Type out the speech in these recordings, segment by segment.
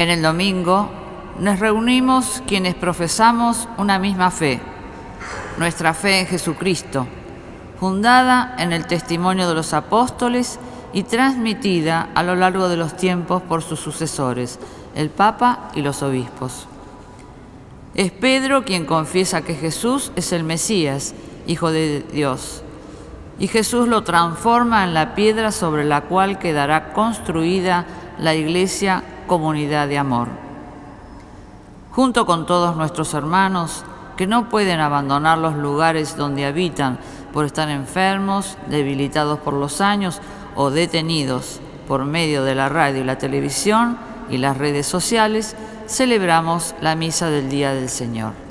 En el domingo nos reunimos quienes profesamos una misma fe, nuestra fe en Jesucristo, fundada en el testimonio de los apóstoles y transmitida a lo largo de los tiempos por sus sucesores, el Papa y los obispos. Es Pedro quien confiesa que Jesús es el Mesías, Hijo de Dios, y Jesús lo transforma en la piedra sobre la cual quedará construida la iglesia comunidad de amor. Junto con todos nuestros hermanos que no pueden abandonar los lugares donde habitan por estar enfermos, debilitados por los años o detenidos por medio de la radio y la televisión y las redes sociales, celebramos la misa del Día del Señor.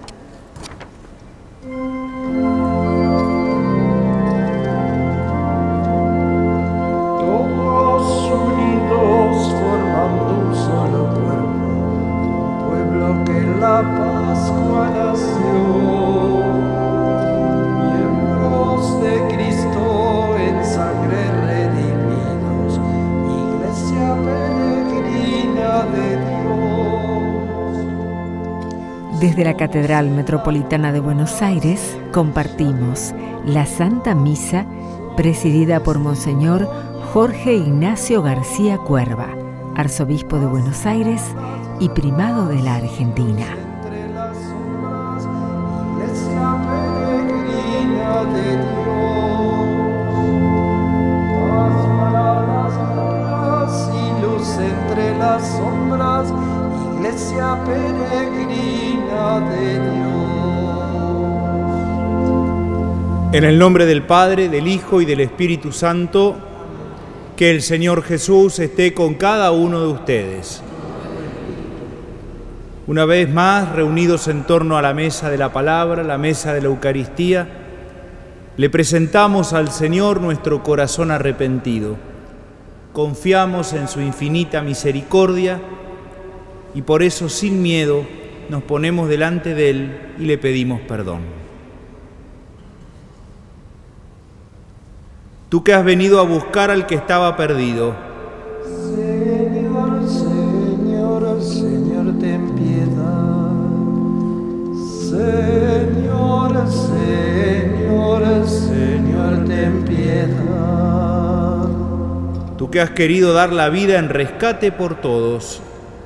Desde la Catedral Metropolitana de Buenos Aires compartimos la Santa Misa presidida por Monseñor Jorge Ignacio García Cuerva, arzobispo de Buenos Aires y primado de la Argentina. En el nombre del Padre, del Hijo y del Espíritu Santo, que el Señor Jesús esté con cada uno de ustedes. Una vez más, reunidos en torno a la mesa de la palabra, la mesa de la Eucaristía, le presentamos al Señor nuestro corazón arrepentido. Confiamos en su infinita misericordia y por eso sin miedo nos ponemos delante de Él y le pedimos perdón. Tú que has venido a buscar al que estaba perdido. Señor, Señor, Señor, ten piedad. Señor, Señor, Señor, ten piedad. Tú que has querido dar la vida en rescate por todos.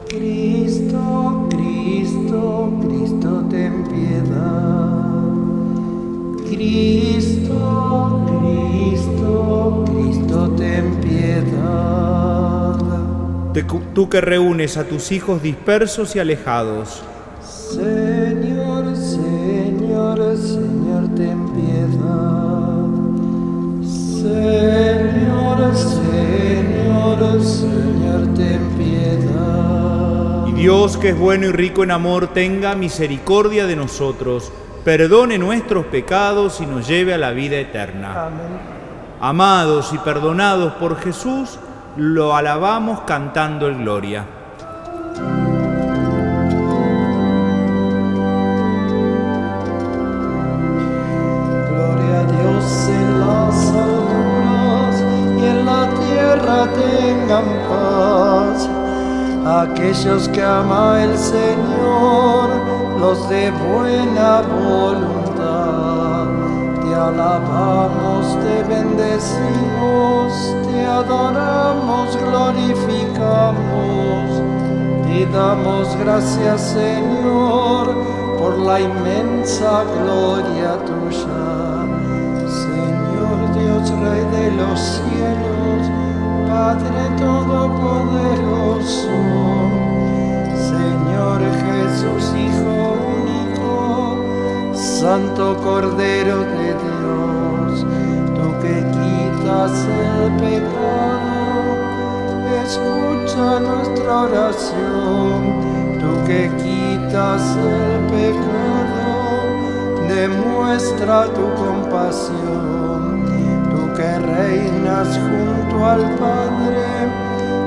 Cristo, Cristo, Cristo, ten piedad. Cristo, Tú que reúnes a tus hijos dispersos y alejados. Señor, Señor, Señor, ten piedad. Señor, Señor, Señor, ten piedad. Y Dios, que es bueno y rico en amor, tenga misericordia de nosotros, perdone nuestros pecados y nos lleve a la vida eterna. Amén. Amados y perdonados por Jesús, lo alabamos cantando el gloria. Gloria a Dios en las alturas y en la tierra tengan paz. Aquellos que ama el Señor, los de buena voluntad. Te alabamos, te bendecimos, adoramos, glorificamos. Te damos gracias, Señor, por la inmensa gloria tuya. Señor Dios, Rey de los cielos, Padre Todopoderoso. Señor Jesús, Hijo único, Santo Cordero de Dios, quitas el pecado escucha nuestra oración, tú que quitas el pecado, demuestra tu compasión, tú que reinas junto al Padre,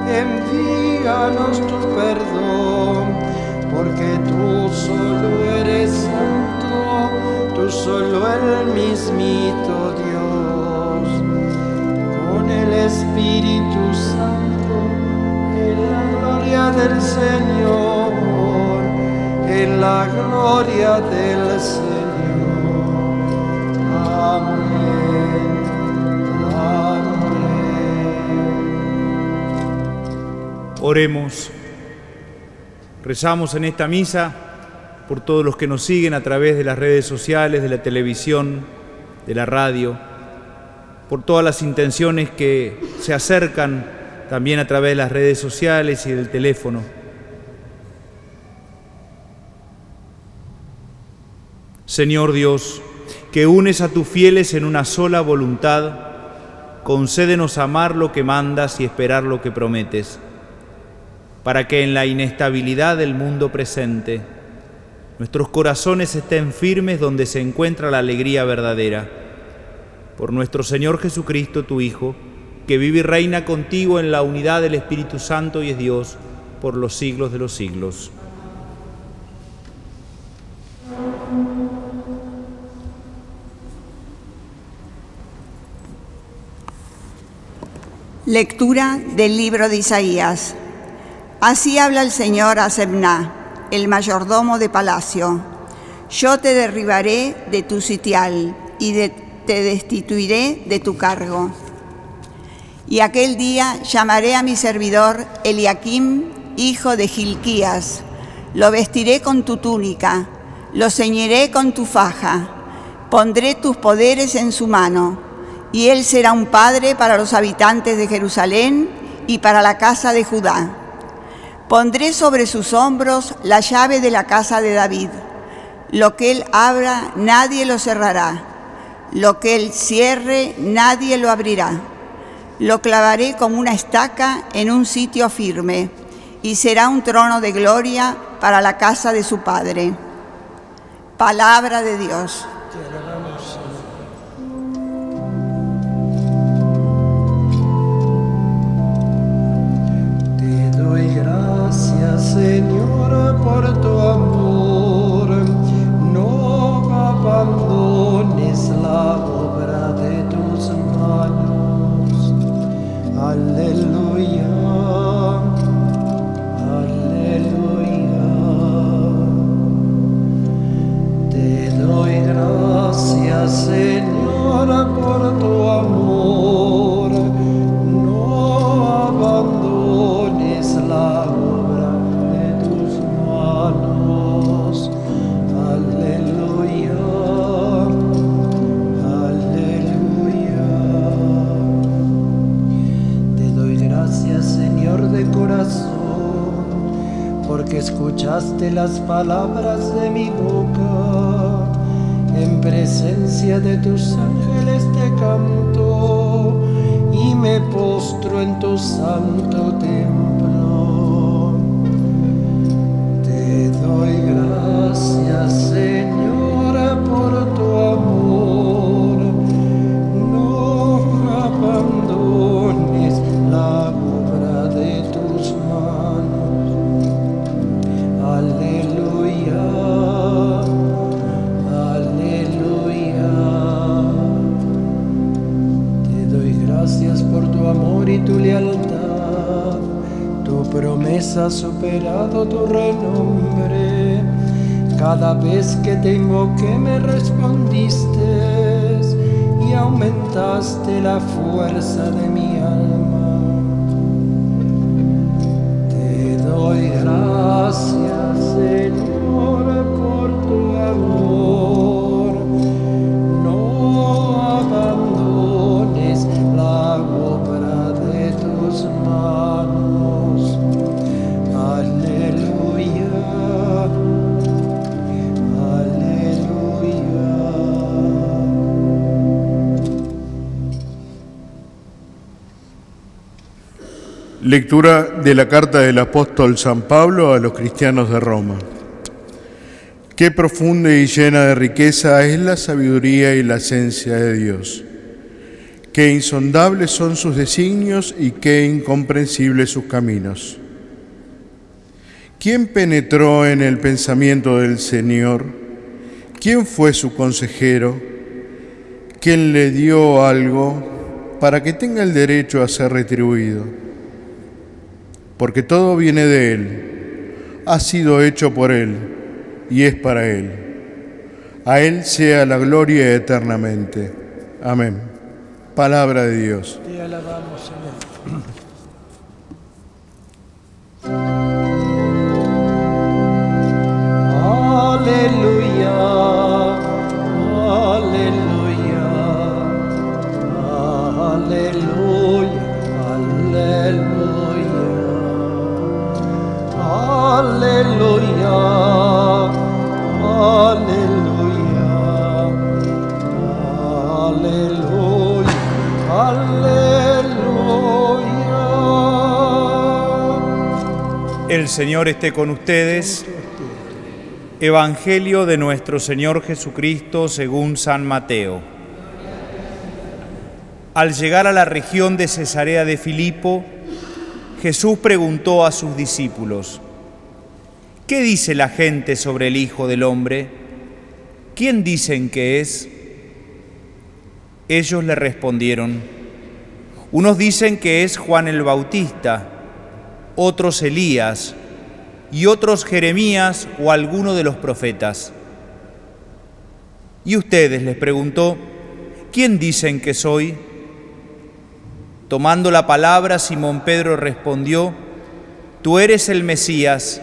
envíanos tu perdón, porque tú solo eres santo, tú solo el mismito Dios Santo, en Señor la gloria del Señor. Amén. Amén. Oremos. Rezamos en esta misa por todos los que nos siguen a través de las redes sociales, de la televisión, de la radio, por todas las intenciones que se acercan también a través de las redes sociales y del teléfono. Señor Dios, que unes a tus fieles en una sola voluntad, concédenos amar lo que mandas y esperar lo que prometes, para que en la inestabilidad del mundo presente nuestros corazones estén firmes donde se encuentra la alegría verdadera. Por nuestro Señor Jesucristo, tu Hijo, que vive y reina contigo en la unidad del Espíritu Santo y es Dios por los siglos de los siglos. Lectura del libro de Isaías. Así habla el Señor a Sebna, el mayordomo de palacio. Yo te derribaré de tu sitial y te destituiré de tu cargo. Y aquel día llamaré a mi servidor Eliakim, hijo de Gilquías. Lo vestiré con tu túnica, lo ceñiré con tu faja, pondré tus poderes en su mano y él será un padre para los habitantes de Jerusalén y para la casa de Judá. Pondré sobre sus hombros la llave de la casa de David. Lo que él abra, nadie lo cerrará. Lo que él cierre, nadie lo abrirá. Lo clavaré como una estaca en un sitio firme y será un trono de gloria para la casa de su padre. Palabra de Dios. Tu lealtad. Tu promesa ha superado tu renombre. Cada vez que te invoqué me respondiste y aumentaste la fuerza de mi alma. Te doy gracias, Señor, Lectura de la carta del apóstol San Pablo a los cristianos de Roma. Qué profunda y llena de riqueza es la sabiduría y la esencia de Dios. Qué insondables son sus designios y qué incomprensibles sus caminos. ¿Quién penetró en el pensamiento del Señor? ¿Quién fue su consejero? ¿Quién le dio algo para que tenga el derecho a ser retribuido? Porque todo viene de Él, ha sido hecho por Él y es para Él. A Él sea la gloria eternamente. Amén. Palabra de Dios. Te alabamos, Señor. Aleluya, aleluya, aleluya, aleluya, aleluya, aleluya, aleluya. El Señor esté con ustedes. Evangelio de nuestro Señor Jesucristo según San Mateo. Al llegar a la región de Cesarea de Filipo, Jesús preguntó a sus discípulos, ¿qué dice la gente sobre el Hijo del Hombre? ¿Quién dicen que es? Ellos le respondieron, unos dicen que es Juan el Bautista, otros Elías, y otros Jeremías o alguno de los profetas. Y ustedes les preguntó, ¿quién dicen que soy? Tomando la palabra, Simón Pedro respondió, Tú eres el Mesías,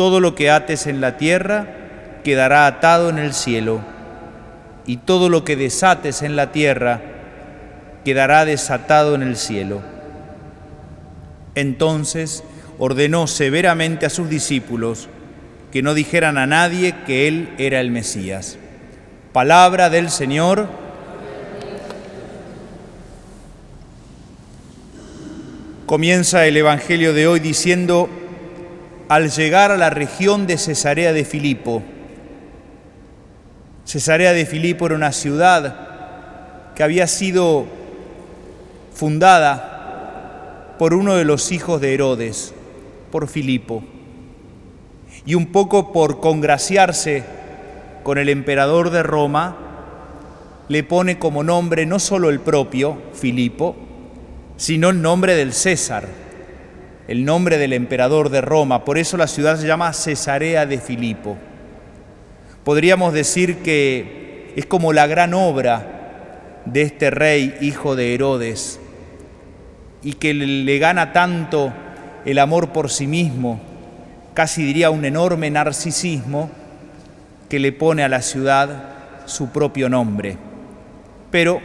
Todo lo que ates en la tierra quedará atado en el cielo, y todo lo que desates en la tierra quedará desatado en el cielo. Entonces ordenó severamente a sus discípulos, que no dijeran a nadie que Él era el Mesías. Palabra del Señor. Comienza el Evangelio de hoy diciendo, al llegar a la región de Cesarea de Filipo, Cesarea de Filipo era una ciudad que había sido fundada por uno de los hijos de Herodes, por Filipo y un poco por congraciarse con el emperador de Roma, le pone como nombre no solo el propio Filipo, sino el nombre del César, el nombre del emperador de Roma. Por eso la ciudad se llama Cesarea de Filipo. Podríamos decir que es como la gran obra de este rey, hijo de Herodes, y que le gana tanto el amor por sí mismo, casi diría un enorme narcisismo que le pone a la ciudad su propio nombre. Pero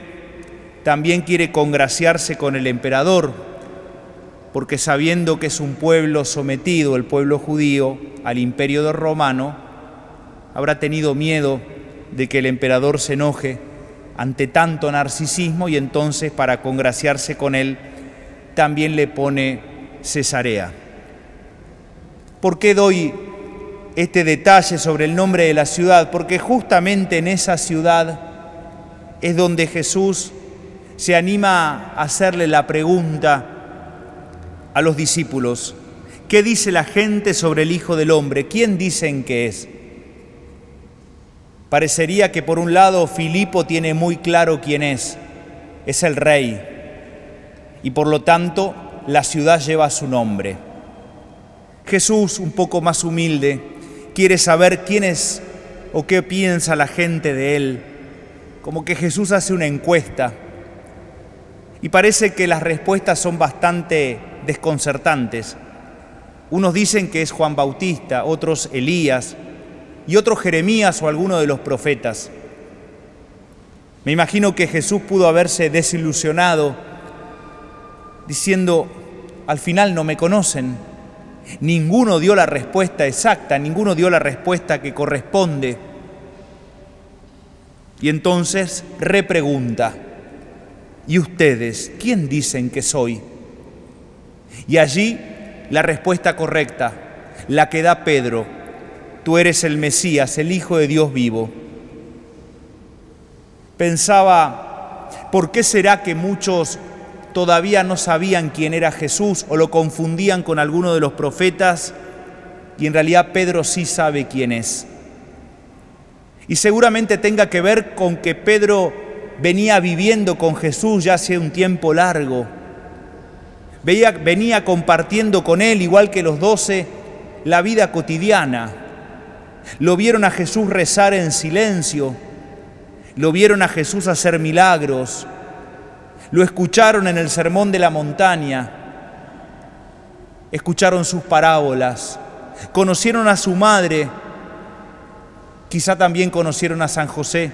también quiere congraciarse con el emperador, porque sabiendo que es un pueblo sometido, el pueblo judío, al imperio romano, habrá tenido miedo de que el emperador se enoje ante tanto narcisismo y entonces para congraciarse con él también le pone Cesarea. ¿Por qué doy este detalle sobre el nombre de la ciudad? Porque justamente en esa ciudad es donde Jesús se anima a hacerle la pregunta a los discípulos. ¿Qué dice la gente sobre el Hijo del Hombre? ¿Quién dicen que es? Parecería que por un lado Filipo tiene muy claro quién es. Es el rey. Y por lo tanto la ciudad lleva su nombre. Jesús, un poco más humilde, quiere saber quién es o qué piensa la gente de él. Como que Jesús hace una encuesta y parece que las respuestas son bastante desconcertantes. Unos dicen que es Juan Bautista, otros Elías y otros Jeremías o alguno de los profetas. Me imagino que Jesús pudo haberse desilusionado diciendo, al final no me conocen, Ninguno dio la respuesta exacta, ninguno dio la respuesta que corresponde. Y entonces repregunta, ¿y ustedes quién dicen que soy? Y allí la respuesta correcta, la que da Pedro, tú eres el Mesías, el Hijo de Dios vivo. Pensaba, ¿por qué será que muchos todavía no sabían quién era Jesús o lo confundían con alguno de los profetas? Y en realidad Pedro sí sabe quién es. Y seguramente tenga que ver con que Pedro venía viviendo con Jesús ya hace un tiempo largo. Veía, venía compartiendo con él, igual que los doce, la vida cotidiana. Lo vieron a Jesús rezar en silencio. Lo vieron a Jesús hacer milagros. Lo escucharon en el sermón de la montaña. Escucharon sus parábolas. Conocieron a su madre Quizá también conocieron a San José.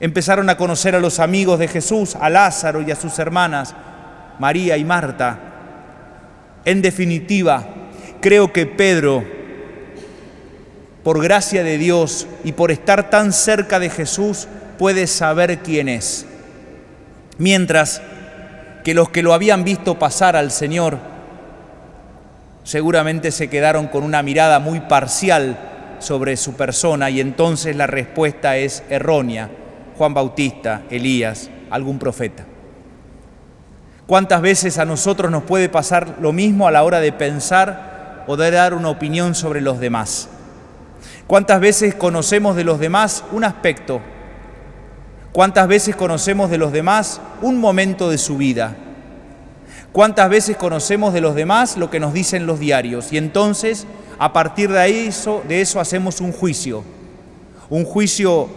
Empezaron a conocer a los amigos de Jesús, a Lázaro y a sus hermanas, María y Marta. En definitiva, creo que Pedro, por gracia de Dios y por estar tan cerca de Jesús, puede saber quién es. Mientras que los que lo habían visto pasar al Señor seguramente se quedaron con una mirada muy parcial sobre su persona y entonces la respuesta es errónea. Juan Bautista, Elías, algún profeta. ¿Cuántas veces a nosotros nos puede pasar lo mismo a la hora de pensar o de dar una opinión sobre los demás? ¿Cuántas veces conocemos de los demás un aspecto? ¿Cuántas veces conocemos de los demás un momento de su vida? ¿Cuántas veces conocemos de los demás lo que nos dicen los diarios? Y entonces a partir de, ahí, de eso hacemos un juicio, un juicio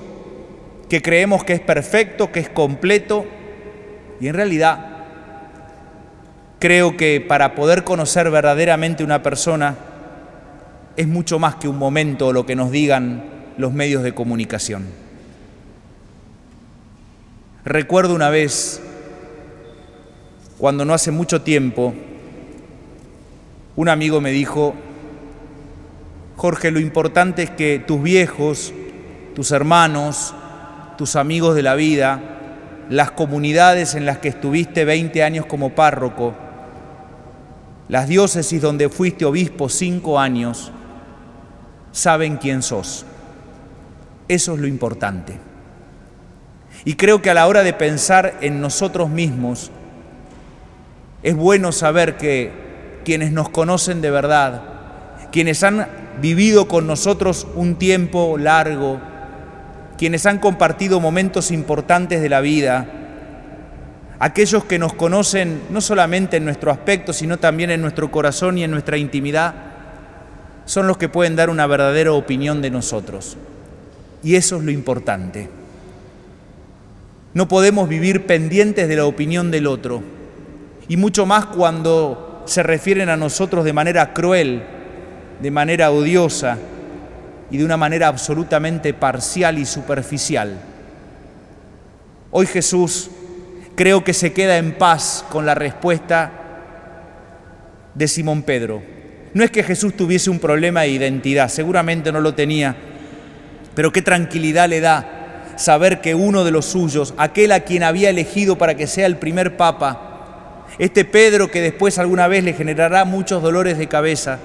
que creemos que es perfecto, que es completo, y en realidad creo que para poder conocer verdaderamente una persona es mucho más que un momento lo que nos digan los medios de comunicación. Recuerdo una vez, cuando no hace mucho tiempo, un amigo me dijo, Jorge, lo importante es que tus viejos, tus hermanos, tus amigos de la vida, las comunidades en las que estuviste 20 años como párroco, las diócesis donde fuiste obispo cinco años, saben quién sos. Eso es lo importante. Y creo que a la hora de pensar en nosotros mismos, es bueno saber que quienes nos conocen de verdad, quienes han vivido con nosotros un tiempo largo, quienes han compartido momentos importantes de la vida, aquellos que nos conocen no solamente en nuestro aspecto, sino también en nuestro corazón y en nuestra intimidad, son los que pueden dar una verdadera opinión de nosotros. Y eso es lo importante. No podemos vivir pendientes de la opinión del otro, y mucho más cuando se refieren a nosotros de manera cruel, de manera odiosa y de una manera absolutamente parcial y superficial. Hoy Jesús creo que se queda en paz con la respuesta de Simón Pedro. No es que Jesús tuviese un problema de identidad, seguramente no lo tenía, pero qué tranquilidad le da saber que uno de los suyos, aquel a quien había elegido para que sea el primer papa, este Pedro que después alguna vez le generará muchos dolores de cabeza,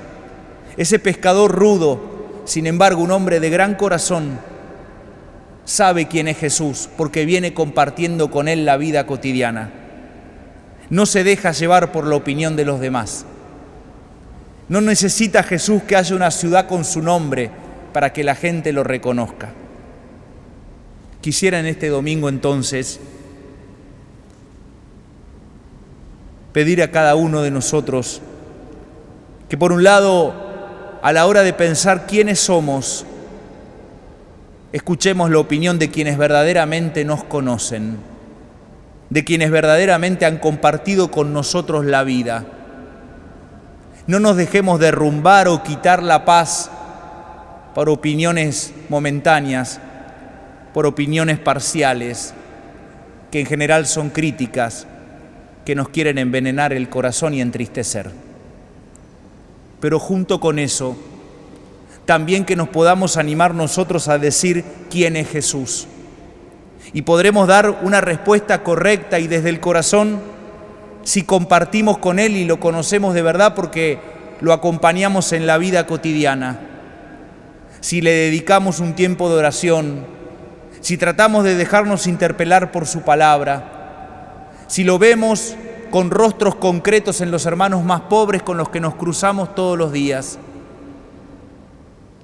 ese pescador rudo, sin embargo un hombre de gran corazón, sabe quién es Jesús porque viene compartiendo con él la vida cotidiana. No se deja llevar por la opinión de los demás. No necesita Jesús que haya una ciudad con su nombre para que la gente lo reconozca. Quisiera en este domingo entonces pedir a cada uno de nosotros que por un lado a la hora de pensar quiénes somos, escuchemos la opinión de quienes verdaderamente nos conocen, de quienes verdaderamente han compartido con nosotros la vida. No nos dejemos derrumbar o quitar la paz por opiniones momentáneas, por opiniones parciales, que en general son críticas, que nos quieren envenenar el corazón y entristecer pero junto con eso, también que nos podamos animar nosotros a decir quién es Jesús. Y podremos dar una respuesta correcta y desde el corazón si compartimos con Él y lo conocemos de verdad porque lo acompañamos en la vida cotidiana. Si le dedicamos un tiempo de oración, si tratamos de dejarnos interpelar por su palabra, si lo vemos con rostros concretos en los hermanos más pobres con los que nos cruzamos todos los días,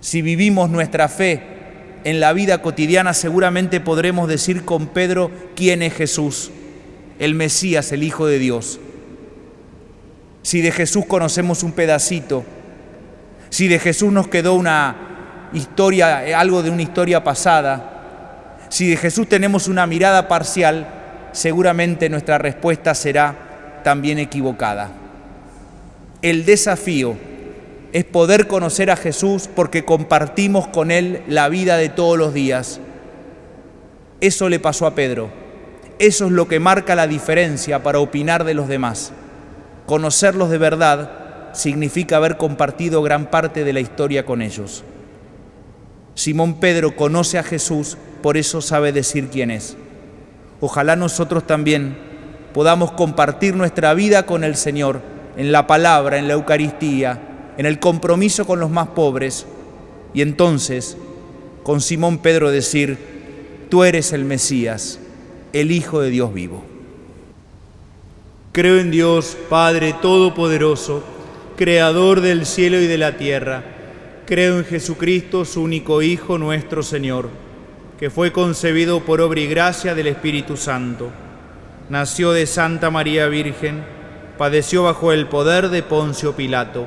si vivimos nuestra fe en la vida cotidiana, seguramente podremos decir con Pedro quién es Jesús, el Mesías, el Hijo de Dios. Si de Jesús conocemos un pedacito, si de Jesús nos quedó una historia, algo de una historia pasada, si de Jesús tenemos una mirada parcial, seguramente nuestra respuesta será también equivocada. El desafío es poder conocer a Jesús porque compartimos con Él la vida de todos los días. Eso le pasó a Pedro. Eso es lo que marca la diferencia para opinar de los demás. Conocerlos de verdad significa haber compartido gran parte de la historia con ellos. Simón Pedro conoce a Jesús, por eso sabe decir quién es. Ojalá nosotros también podamos compartir nuestra vida con el Señor en la palabra, en la Eucaristía, en el compromiso con los más pobres y entonces con Simón Pedro decir, tú eres el Mesías, el Hijo de Dios vivo. Creo en Dios, Padre Todopoderoso, Creador del cielo y de la tierra. Creo en Jesucristo, su único Hijo, nuestro Señor, que fue concebido por obra y gracia del Espíritu Santo. Nació de Santa María Virgen, padeció bajo el poder de Poncio Pilato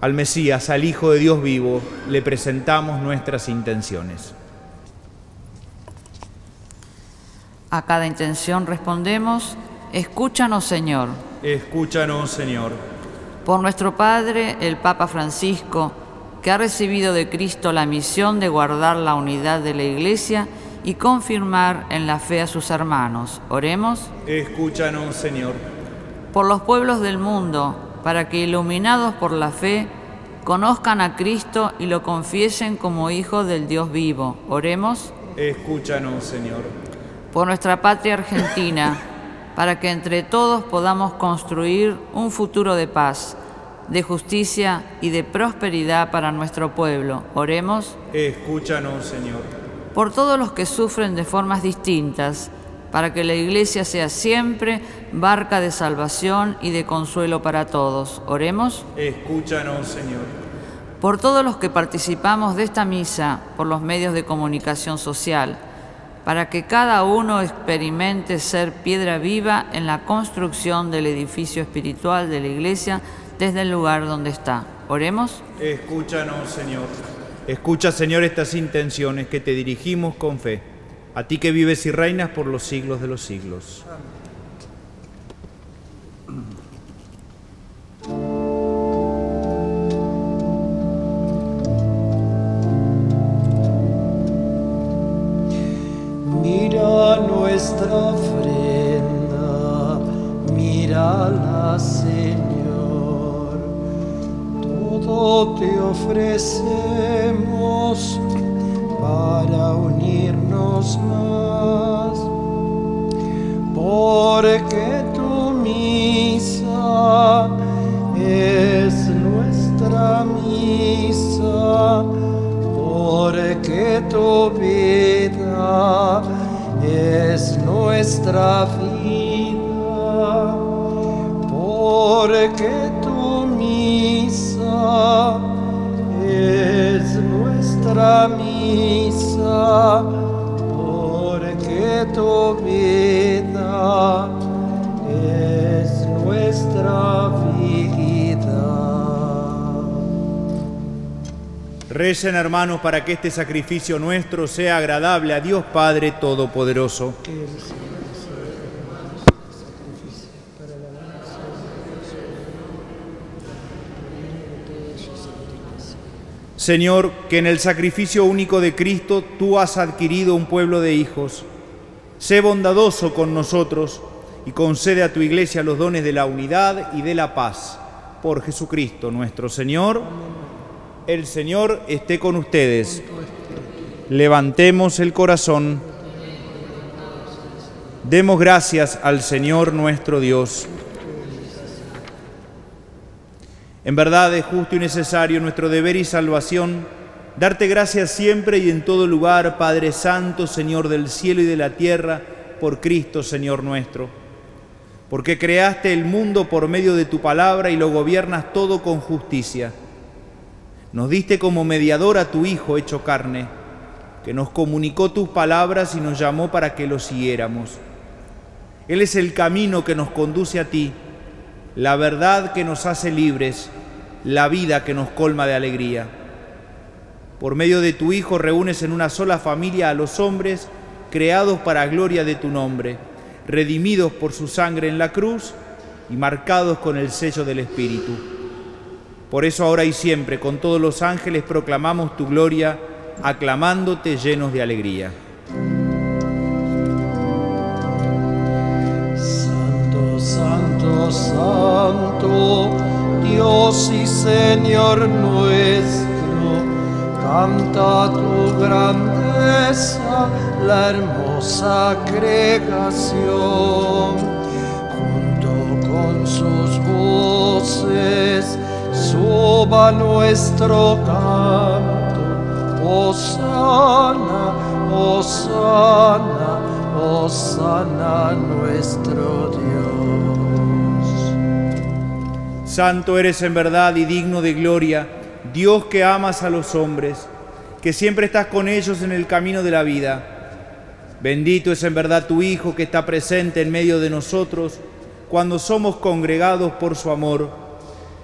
Al Mesías, al Hijo de Dios vivo, le presentamos nuestras intenciones. A cada intención respondemos, escúchanos Señor. Escúchanos Señor. Por nuestro Padre, el Papa Francisco, que ha recibido de Cristo la misión de guardar la unidad de la Iglesia y confirmar en la fe a sus hermanos. Oremos. Escúchanos Señor. Por los pueblos del mundo, para que iluminados por la fe conozcan a Cristo y lo confiesen como Hijo del Dios vivo. Oremos. Escúchanos, Señor. Por nuestra patria argentina, para que entre todos podamos construir un futuro de paz, de justicia y de prosperidad para nuestro pueblo. Oremos. Escúchanos, Señor. Por todos los que sufren de formas distintas, para que la Iglesia sea siempre barca de salvación y de consuelo para todos. Oremos. Escúchanos, Señor. Por todos los que participamos de esta misa por los medios de comunicación social, para que cada uno experimente ser piedra viva en la construcción del edificio espiritual de la Iglesia desde el lugar donde está. Oremos. Escúchanos, Señor. Escucha, Señor, estas intenciones que te dirigimos con fe a ti que vives y reinas por los siglos de los siglos. Mira Hermanos para que este sacrificio nuestro sea agradable a Dios Padre Todopoderoso. Señor, que en el sacrificio único de Cristo tú has adquirido un pueblo de hijos. Sé bondadoso con nosotros y concede a tu iglesia los dones de la unidad y de la paz. Por Jesucristo nuestro Señor. El Señor esté con ustedes. Levantemos el corazón. Demos gracias al Señor nuestro Dios. En verdad es justo y necesario nuestro deber y salvación darte gracias siempre y en todo lugar, Padre Santo, Señor del cielo y de la tierra, por Cristo, Señor nuestro. Porque creaste el mundo por medio de tu palabra y lo gobiernas todo con justicia. Nos diste como mediador a tu Hijo hecho carne, que nos comunicó tus palabras y nos llamó para que lo siguiéramos. Él es el camino que nos conduce a ti la verdad que nos hace libres, la vida que nos colma de alegría. Por medio de tu Hijo reúnes en una sola familia a los hombres creados para gloria de tu nombre, redimidos por su sangre en la cruz y marcados con el sello del Espíritu. Por eso ahora y siempre con todos los ángeles proclamamos tu gloria, aclamándote llenos de alegría. Santo, Dios y Señor nuestro, canta tu grandeza, la hermosa creación, junto con sus voces, suba nuestro canto, Osana, Osana, Osana nuestro Dios. Santo eres en verdad y digno de gloria, Dios que amas a los hombres, que siempre estás con ellos en el camino de la vida. Bendito es en verdad tu Hijo que está presente en medio de nosotros cuando somos congregados por su amor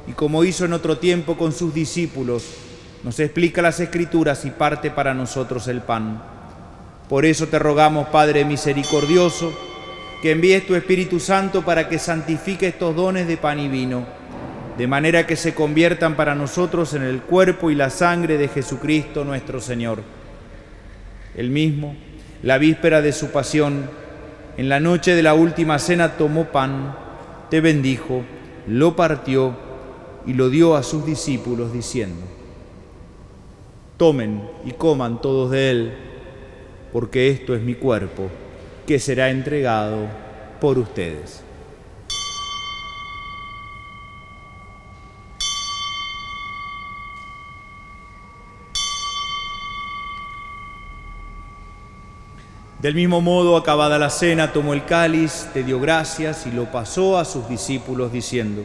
y como hizo en otro tiempo con sus discípulos, nos explica las escrituras y parte para nosotros el pan. Por eso te rogamos, Padre misericordioso, que envíes tu Espíritu Santo para que santifique estos dones de pan y vino de manera que se conviertan para nosotros en el cuerpo y la sangre de Jesucristo nuestro Señor. El mismo, la víspera de su pasión, en la noche de la última cena tomó pan, te bendijo, lo partió y lo dio a sus discípulos diciendo, tomen y coman todos de él, porque esto es mi cuerpo, que será entregado por ustedes. Del mismo modo, acabada la cena, tomó el cáliz, te dio gracias y lo pasó a sus discípulos diciendo,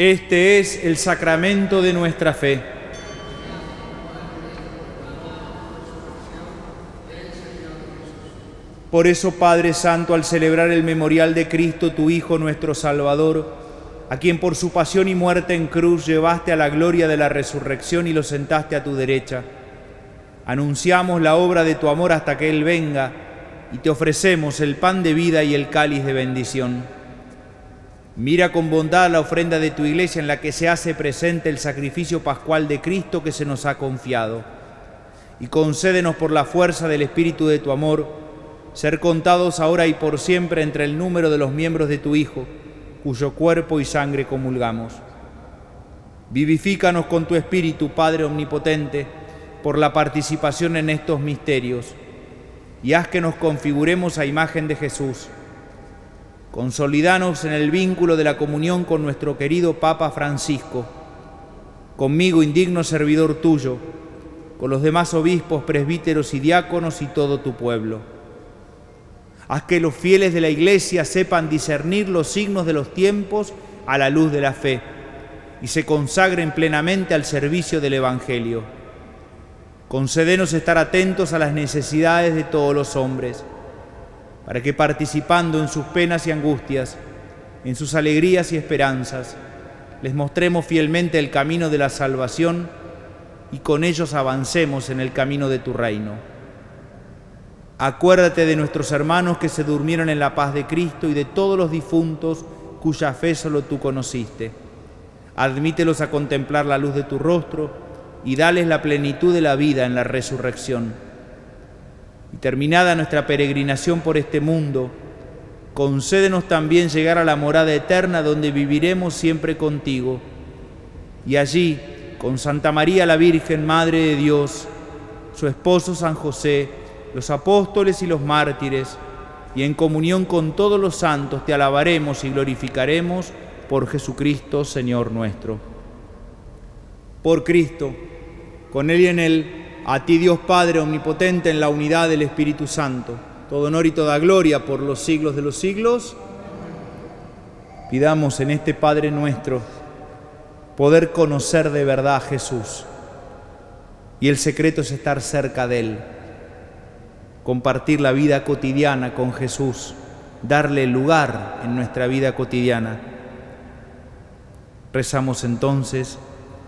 Este es el sacramento de nuestra fe. Por eso, Padre Santo, al celebrar el memorial de Cristo, tu Hijo, nuestro Salvador, a quien por su pasión y muerte en cruz llevaste a la gloria de la resurrección y lo sentaste a tu derecha, anunciamos la obra de tu amor hasta que Él venga y te ofrecemos el pan de vida y el cáliz de bendición Mira con bondad la ofrenda de tu iglesia en la que se hace presente el sacrificio pascual de Cristo que se nos ha confiado. Y concédenos por la fuerza del Espíritu de tu amor, ser contados ahora y por siempre entre el número de los miembros de tu Hijo, cuyo cuerpo y sangre comulgamos. Vivifícanos con tu Espíritu, Padre Omnipotente, por la participación en estos misterios, y haz que nos configuremos a imagen de Jesús Consolidanos en el vínculo de la comunión con nuestro querido Papa Francisco, conmigo indigno servidor tuyo, con los demás obispos, presbíteros y diáconos y todo tu pueblo. Haz que los fieles de la Iglesia sepan discernir los signos de los tiempos a la luz de la fe y se consagren plenamente al servicio del Evangelio. Concédenos estar atentos a las necesidades de todos los hombres, para que participando en sus penas y angustias, en sus alegrías y esperanzas, les mostremos fielmente el camino de la salvación y con ellos avancemos en el camino de tu reino. Acuérdate de nuestros hermanos que se durmieron en la paz de Cristo y de todos los difuntos cuya fe solo tú conociste. Admítelos a contemplar la luz de tu rostro y dales la plenitud de la vida en la resurrección. Y terminada nuestra peregrinación por este mundo, concédenos también llegar a la morada eterna donde viviremos siempre contigo. Y allí, con Santa María la Virgen, Madre de Dios, su esposo San José, los apóstoles y los mártires, y en comunión con todos los santos te alabaremos y glorificaremos por Jesucristo, Señor nuestro. Por Cristo, con Él y en Él, a ti Dios Padre Omnipotente en la unidad del Espíritu Santo, todo honor y toda gloria por los siglos de los siglos. Pidamos en este Padre nuestro poder conocer de verdad a Jesús. Y el secreto es estar cerca de Él compartir la vida cotidiana con Jesús, darle lugar en nuestra vida cotidiana. Rezamos entonces,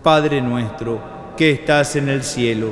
Padre nuestro, que estás en el cielo,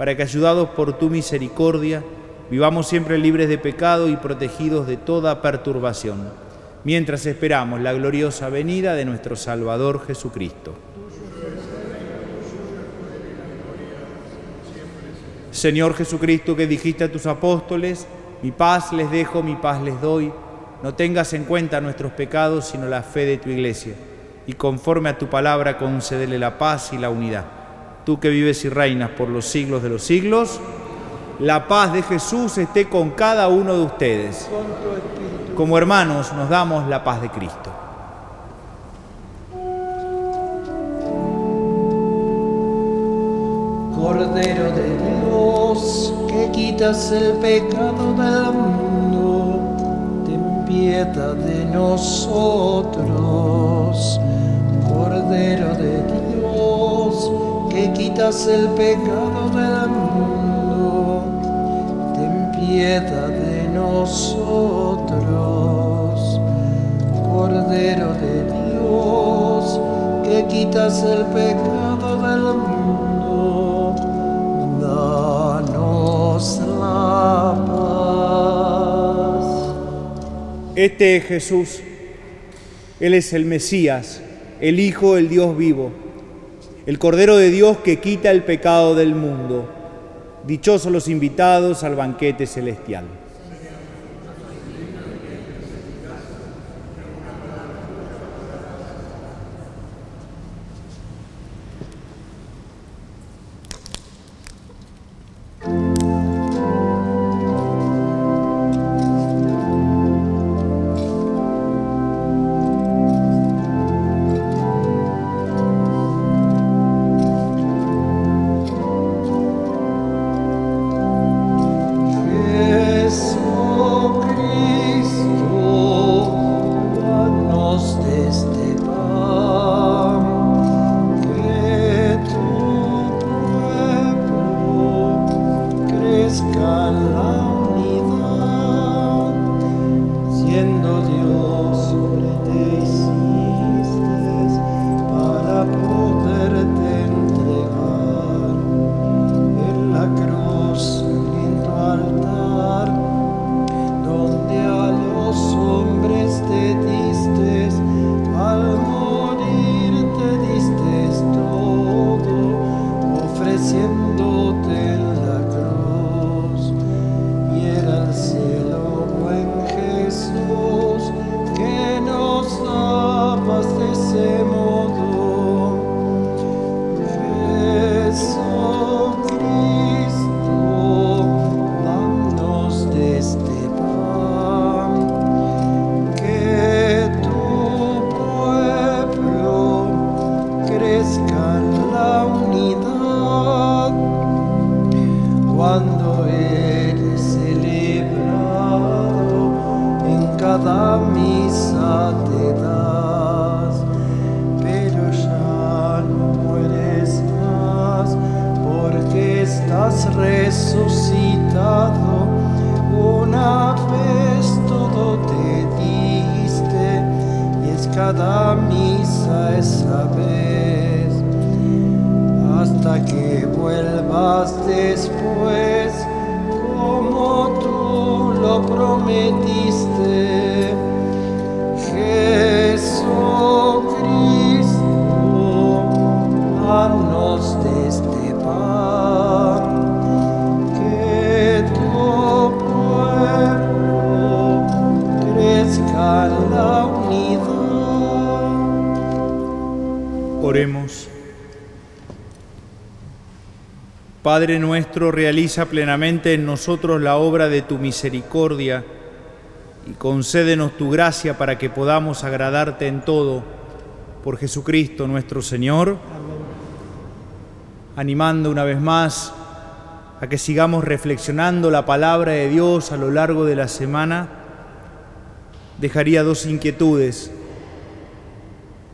para que, ayudados por tu misericordia, vivamos siempre libres de pecado y protegidos de toda perturbación, mientras esperamos la gloriosa venida de nuestro Salvador Jesucristo. Señor Jesucristo, que dijiste a tus apóstoles, mi paz les dejo, mi paz les doy, no tengas en cuenta nuestros pecados, sino la fe de tu iglesia, y conforme a tu palabra concédele la paz y la unidad. Tú que vives y reinas por los siglos de los siglos, la paz de Jesús esté con cada uno de ustedes. Como hermanos nos damos la paz de Cristo. Cordero de que quitas el pecado del mundo, ten piedad de nosotros. Cordero de Dios, que quitas el pecado del mundo, ten piedad de nosotros. Cordero de Dios, que quitas el pecado del mundo Este es Jesús. Él es el Mesías, el Hijo del Dios vivo, el Cordero de Dios que quita el pecado del mundo. Dichosos los invitados al banquete celestial. Padre nuestro, realiza plenamente en nosotros la obra de tu misericordia y concédenos tu gracia para que podamos agradarte en todo por Jesucristo nuestro Señor, animando una vez más a que sigamos reflexionando la palabra de Dios a lo largo de la semana, dejaría dos inquietudes.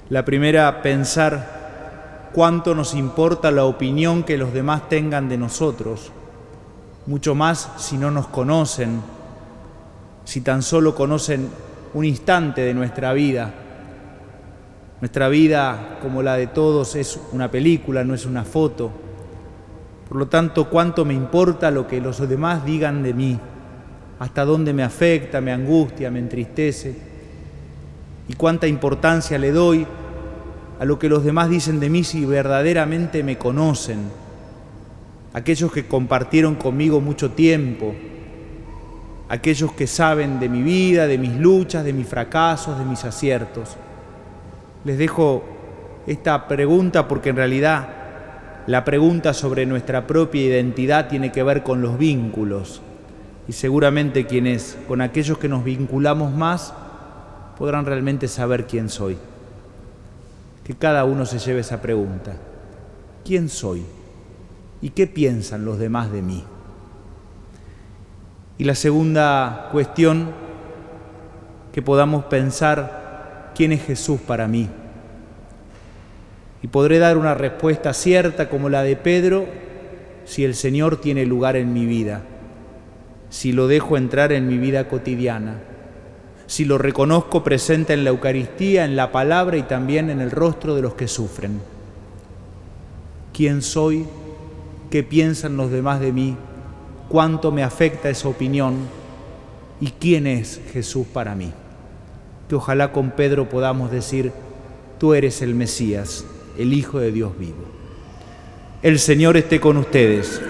La primera, pensar cuánto nos importa la opinión que los demás tengan de nosotros, mucho más si no nos conocen si tan solo conocen un instante de nuestra vida. Nuestra vida, como la de todos, es una película, no es una foto. Por lo tanto, ¿cuánto me importa lo que los demás digan de mí? ¿Hasta dónde me afecta, me angustia, me entristece? ¿Y cuánta importancia le doy a lo que los demás dicen de mí si verdaderamente me conocen? Aquellos que compartieron conmigo mucho tiempo, aquellos que saben de mi vida, de mis luchas, de mis fracasos, de mis aciertos. Les dejo esta pregunta porque en realidad la pregunta sobre nuestra propia identidad tiene que ver con los vínculos. Y seguramente quienes, con aquellos que nos vinculamos más, podrán realmente saber quién soy. Que cada uno se lleve esa pregunta. ¿Quién soy? ¿Y qué piensan los demás de mí? Y la segunda cuestión, que podamos pensar quién es Jesús para mí. Y podré dar una respuesta cierta como la de Pedro si el Señor tiene lugar en mi vida, si lo dejo entrar en mi vida cotidiana, si lo reconozco presente en la Eucaristía, en la palabra y también en el rostro de los que sufren. ¿Quién soy? ¿Qué piensan los demás de mí? cuánto me afecta esa opinión y quién es Jesús para mí. Que ojalá con Pedro podamos decir, tú eres el Mesías, el Hijo de Dios vivo. El Señor esté con ustedes.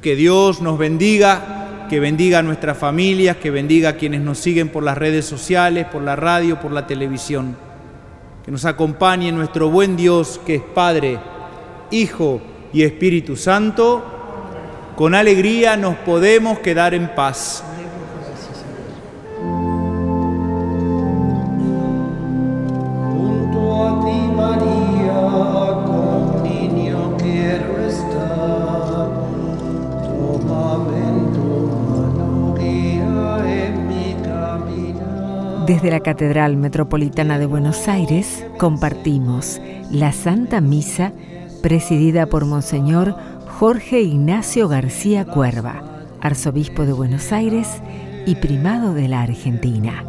Que Dios nos bendiga, que bendiga a nuestras familias, que bendiga a quienes nos siguen por las redes sociales, por la radio, por la televisión. Que nos acompañe nuestro buen Dios, que es Padre, Hijo y Espíritu Santo con alegría nos podemos quedar en paz. Desde la Catedral Metropolitana de Buenos Aires compartimos la Santa Misa presidida por Monseñor Jorge Ignacio García Cuerva, arzobispo de Buenos Aires y primado de la Argentina.